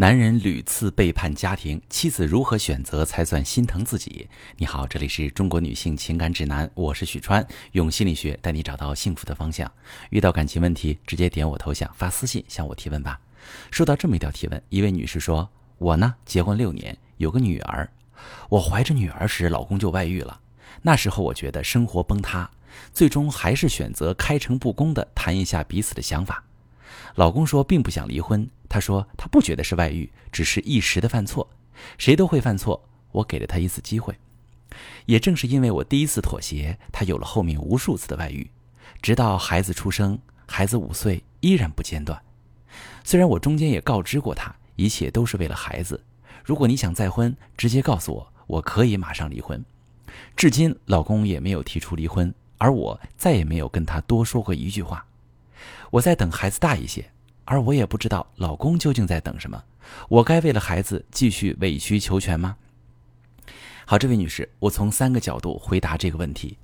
男人屡次背叛家庭，妻子如何选择才算心疼自己？你好，这里是中国女性情感指南，我是许川，用心理学带你找到幸福的方向。遇到感情问题，直接点我头像发私信向我提问吧。收到这么一条提问，一位女士说：“我呢，结婚六年，有个女儿，我怀着女儿时，老公就外遇了。那时候我觉得生活崩塌，最终还是选择开诚布公的谈一下彼此的想法。老公说并不想离婚。”他说：“他不觉得是外遇，只是一时的犯错。谁都会犯错，我给了他一次机会。也正是因为我第一次妥协，他有了后面无数次的外遇，直到孩子出生，孩子五岁依然不间断。虽然我中间也告知过他，一切都是为了孩子。如果你想再婚，直接告诉我，我可以马上离婚。至今，老公也没有提出离婚，而我再也没有跟他多说过一句话。我在等孩子大一些。”而我也不知道老公究竟在等什么，我该为了孩子继续委曲求全吗？好，这位女士，我从三个角度回答这个问题。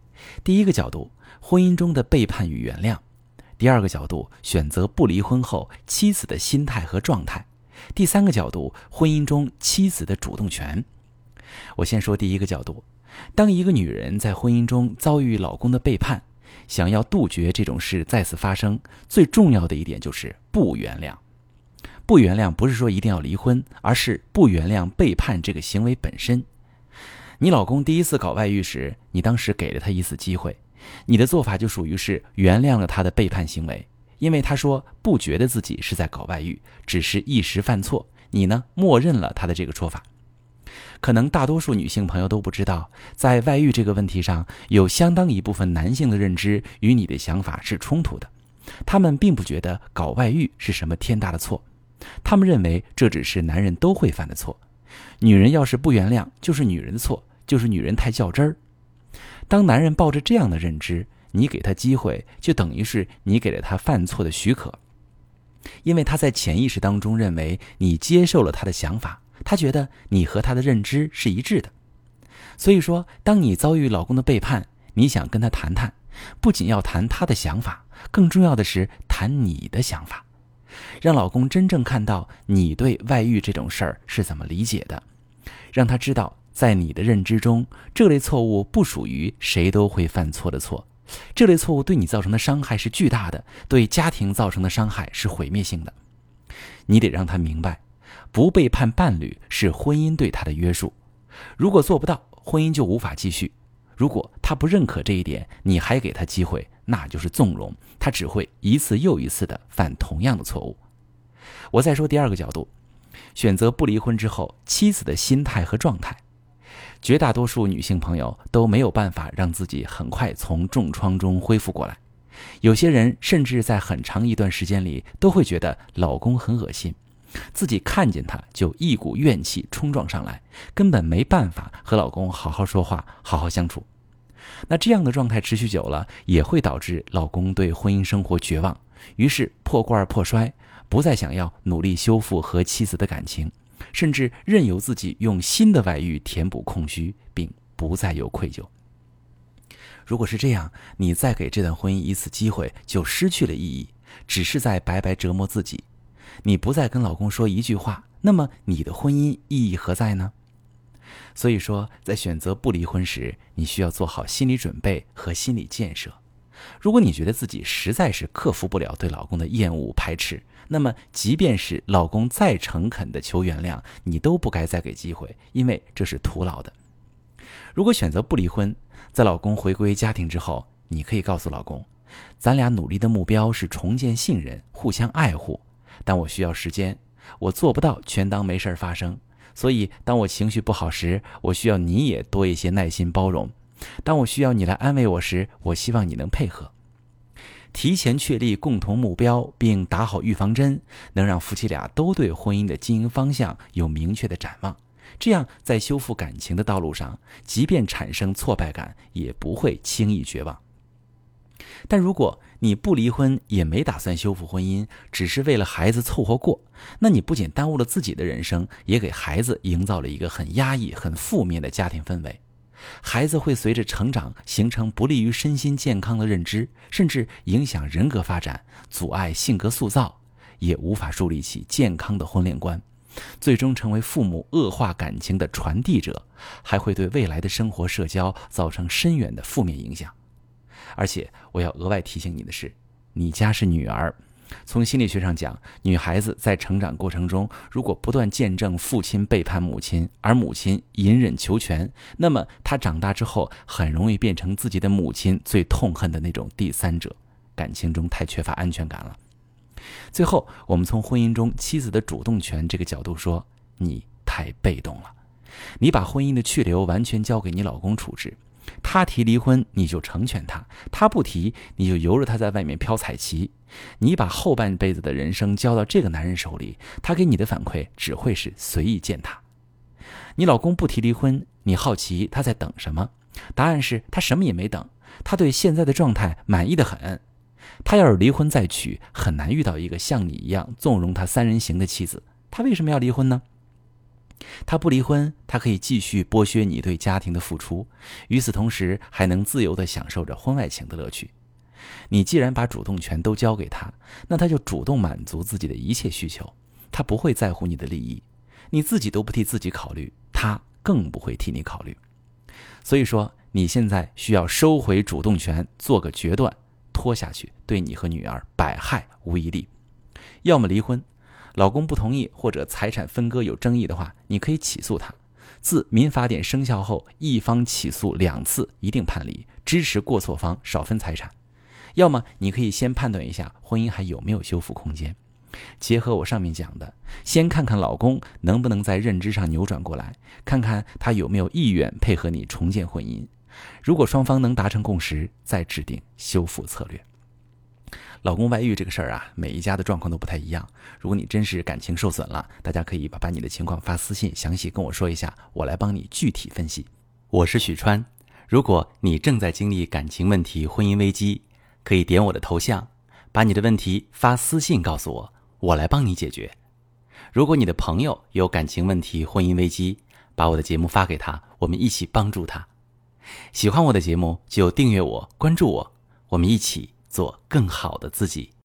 第一个角度，婚姻中的背叛与原谅；第二个角度，选择不离婚后妻子的心态和状态；第三个角度，婚姻中妻子的主动权。我先说第一个角度，当一个女人在婚姻中遭遇老公的背叛。想要杜绝这种事再次发生，最重要的一点就是不原谅。不原谅不是说一定要离婚，而是不原谅背叛这个行为本身。你老公第一次搞外遇时，你当时给了他一次机会，你的做法就属于是原谅了他的背叛行为，因为他说不觉得自己是在搞外遇，只是一时犯错，你呢默认了他的这个说法。可能大多数女性朋友都不知道，在外遇这个问题上，有相当一部分男性的认知与你的想法是冲突的。他们并不觉得搞外遇是什么天大的错，他们认为这只是男人都会犯的错。女人要是不原谅，就是女人的错，就是女人太较真儿。当男人抱着这样的认知，你给他机会，就等于是你给了他犯错的许可，因为他在潜意识当中认为你接受了他的想法。他觉得你和他的认知是一致的，所以说，当你遭遇老公的背叛，你想跟他谈谈，不仅要谈他的想法，更重要的是谈你的想法，让老公真正看到你对外遇这种事儿是怎么理解的，让他知道，在你的认知中，这类错误不属于谁都会犯错的错，这类错误对你造成的伤害是巨大的，对家庭造成的伤害是毁灭性的，你得让他明白。不背叛伴侣是婚姻对他的约束，如果做不到，婚姻就无法继续。如果他不认可这一点，你还给他机会，那就是纵容，他只会一次又一次的犯同样的错误。我再说第二个角度，选择不离婚之后，妻子的心态和状态，绝大多数女性朋友都没有办法让自己很快从重创中恢复过来，有些人甚至在很长一段时间里都会觉得老公很恶心。自己看见他就一股怨气冲撞上来，根本没办法和老公好好说话、好好相处。那这样的状态持续久了，也会导致老公对婚姻生活绝望，于是破罐破摔，不再想要努力修复和妻子的感情，甚至任由自己用新的外遇填补空虚，并不再有愧疚。如果是这样，你再给这段婚姻一次机会，就失去了意义，只是在白白折磨自己。你不再跟老公说一句话，那么你的婚姻意义何在呢？所以说，在选择不离婚时，你需要做好心理准备和心理建设。如果你觉得自己实在是克服不了对老公的厌恶排斥，那么即便是老公再诚恳的求原谅，你都不该再给机会，因为这是徒劳的。如果选择不离婚，在老公回归家庭之后，你可以告诉老公，咱俩努力的目标是重建信任，互相爱护。但我需要时间，我做不到全当没事发生。所以，当我情绪不好时，我需要你也多一些耐心包容；当我需要你来安慰我时，我希望你能配合。提前确立共同目标，并打好预防针，能让夫妻俩都对婚姻的经营方向有明确的展望。这样，在修复感情的道路上，即便产生挫败感，也不会轻易绝望。但如果你不离婚，也没打算修复婚姻，只是为了孩子凑合过，那你不仅耽误了自己的人生，也给孩子营造了一个很压抑、很负面的家庭氛围。孩子会随着成长形成不利于身心健康的认知，甚至影响人格发展，阻碍性格塑造，也无法树立起健康的婚恋观。最终成为父母恶化感情的传递者，还会对未来的生活社交造成深远的负面影响。而且，我要额外提醒你的是，你家是女儿。从心理学上讲，女孩子在成长过程中，如果不断见证父亲背叛母亲，而母亲隐忍求全，那么她长大之后很容易变成自己的母亲最痛恨的那种第三者，感情中太缺乏安全感了。最后，我们从婚姻中妻子的主动权这个角度说，你太被动了，你把婚姻的去留完全交给你老公处置。他提离婚，你就成全他；他不提，你就由着他在外面飘彩旗。你把后半辈子的人生交到这个男人手里，他给你的反馈只会是随意践踏。你老公不提离婚，你好奇他在等什么？答案是他什么也没等，他对现在的状态满意的很。他要是离婚再娶，很难遇到一个像你一样纵容他三人行的妻子。他为什么要离婚呢？他不离婚，他可以继续剥削你对家庭的付出，与此同时还能自由地享受着婚外情的乐趣。你既然把主动权都交给他，那他就主动满足自己的一切需求，他不会在乎你的利益，你自己都不替自己考虑，他更不会替你考虑。所以说，你现在需要收回主动权，做个决断，拖下去对你和女儿百害无一利，要么离婚。老公不同意或者财产分割有争议的话，你可以起诉他。自民法典生效后，一方起诉两次一定判离，支持过错方少分财产。要么你可以先判断一下婚姻还有没有修复空间，结合我上面讲的，先看看老公能不能在认知上扭转过来，看看他有没有意愿配合你重建婚姻。如果双方能达成共识，再制定修复策略。老公外遇这个事儿啊，每一家的状况都不太一样。如果你真是感情受损了，大家可以把把你的情况发私信，详细跟我说一下，我来帮你具体分析。我是许川，如果你正在经历感情问题、婚姻危机，可以点我的头像，把你的问题发私信告诉我，我来帮你解决。如果你的朋友有感情问题、婚姻危机，把我的节目发给他，我们一起帮助他。喜欢我的节目就订阅我、关注我，我们一起。做更好的自己。